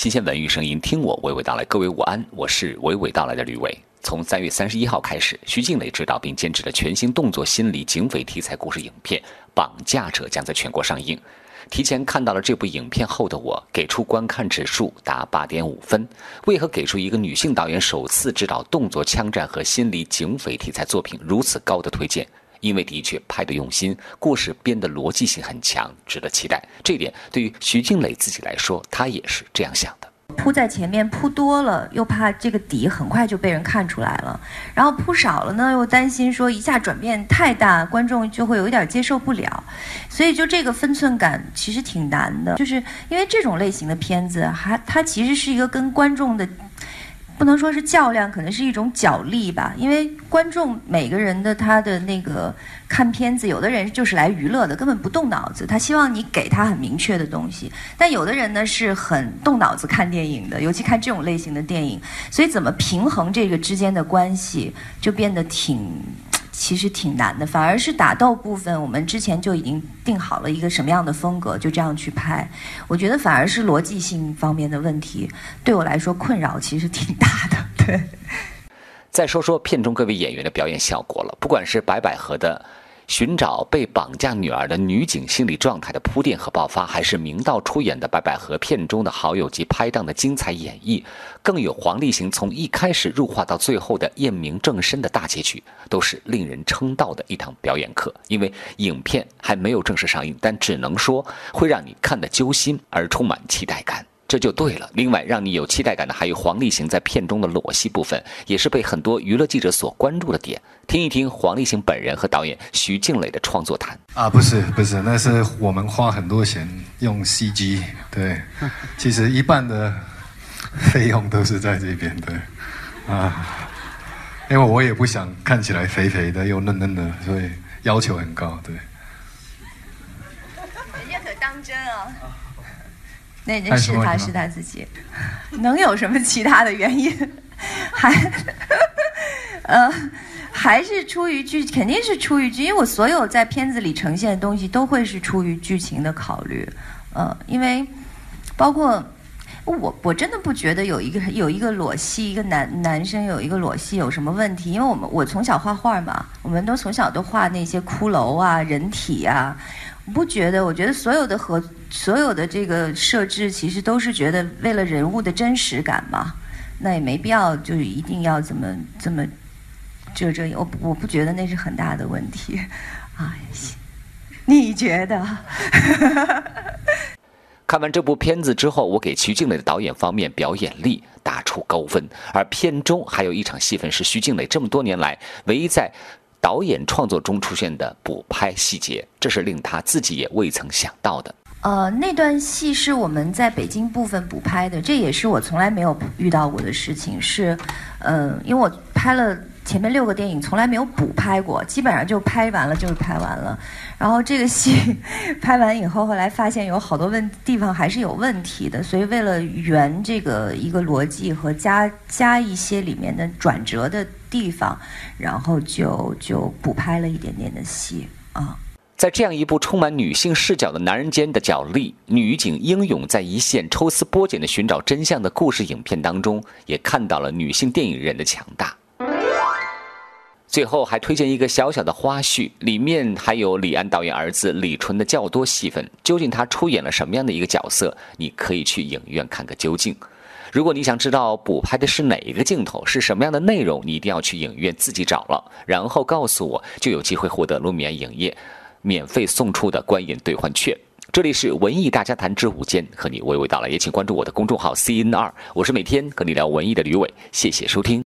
新鲜文娱声音，听我娓娓道来。各位午安，我是娓娓道来的吕伟。从三月三十一号开始，徐静蕾执导并监制的全新动作心理警匪题材故事影片《绑架者》将在全国上映。提前看到了这部影片后的我，给出观看指数达八点五分。为何给出一个女性导演首次执导动作枪战和心理警匪题材作品如此高的推荐？因为的确拍得用心，故事编的逻辑性很强，值得期待。这点对于徐静蕾自己来说，她也是这样想的。铺在前面铺多了，又怕这个底很快就被人看出来了；然后铺少了呢，又担心说一下转变太大，观众就会有一点接受不了。所以就这个分寸感其实挺难的，就是因为这种类型的片子，还它其实是一个跟观众的。不能说是较量，可能是一种角力吧。因为观众每个人的他的那个看片子，有的人就是来娱乐的，根本不动脑子，他希望你给他很明确的东西。但有的人呢是很动脑子看电影的，尤其看这种类型的电影。所以怎么平衡这个之间的关系，就变得挺。其实挺难的，反而是打斗部分，我们之前就已经定好了一个什么样的风格，就这样去拍。我觉得反而是逻辑性方面的问题，对我来说困扰其实挺大的。对。再说说片中各位演员的表演效果了，不管是白百合的。寻找被绑架女儿的女警心理状态的铺垫和爆发，还是明道出演的白百合片中的好友及拍档的精彩演绎，更有黄立行从一开始入画到最后的验明正身的大结局，都是令人称道的一堂表演课。因为影片还没有正式上映，但只能说会让你看得揪心而充满期待感。这就对了。另外，让你有期待感的还有黄立行在片中的裸戏部分，也是被很多娱乐记者所关注的点。听一听黄立行本人和导演徐静蕾的创作谈。啊，不是不是，那是我们花很多钱用 CG。对，其实一半的费用都是在这边对。啊，因为我也不想看起来肥肥的又嫩嫩的，所以要求很高。对。人家可当真啊。那那是他是他自己，能有什么其他的原因？还，呃，还是出于剧，肯定是出于剧，因为我所有在片子里呈现的东西都会是出于剧情的考虑，呃，因为包括我我真的不觉得有一个有一个裸戏，一个男男生有一个裸戏有什么问题，因为我们我从小画画嘛，我们都从小都画那些骷髅啊、人体啊。不觉得，我觉得所有的合所有的这个设置，其实都是觉得为了人物的真实感嘛，那也没必要就是一定要怎么这么遮遮掩。我我不觉得那是很大的问题，啊，你觉得？看完这部片子之后，我给徐静蕾的导演方面表演力打出高分，而片中还有一场戏份是徐静蕾这么多年来唯一在。导演创作中出现的补拍细节，这是令他自己也未曾想到的。呃，那段戏是我们在北京部分补拍的，这也是我从来没有遇到过的事情。是，呃，因为我拍了前面六个电影，从来没有补拍过，基本上就拍完了就是拍完了。然后这个戏拍完以后，后来发现有好多问地方还是有问题的，所以为了圆这个一个逻辑和加加一些里面的转折的地方，然后就就补拍了一点点的戏啊。在这样一部充满女性视角的男人间的角力、女警英勇在一线抽丝剥茧的寻找真相的故事影片当中，也看到了女性电影人的强大。最后还推荐一个小小的花絮，里面还有李安导演儿子李纯的较多戏份。究竟他出演了什么样的一个角色？你可以去影院看个究竟。如果你想知道补拍的是哪一个镜头，是什么样的内容，你一定要去影院自己找了，然后告诉我，就有机会获得路米安影业。免费送出的观影兑换券。这里是文艺大家谈之午间，和你娓娓道来，也请关注我的公众号 CNR，，我是每天和你聊文艺的吕伟，谢谢收听。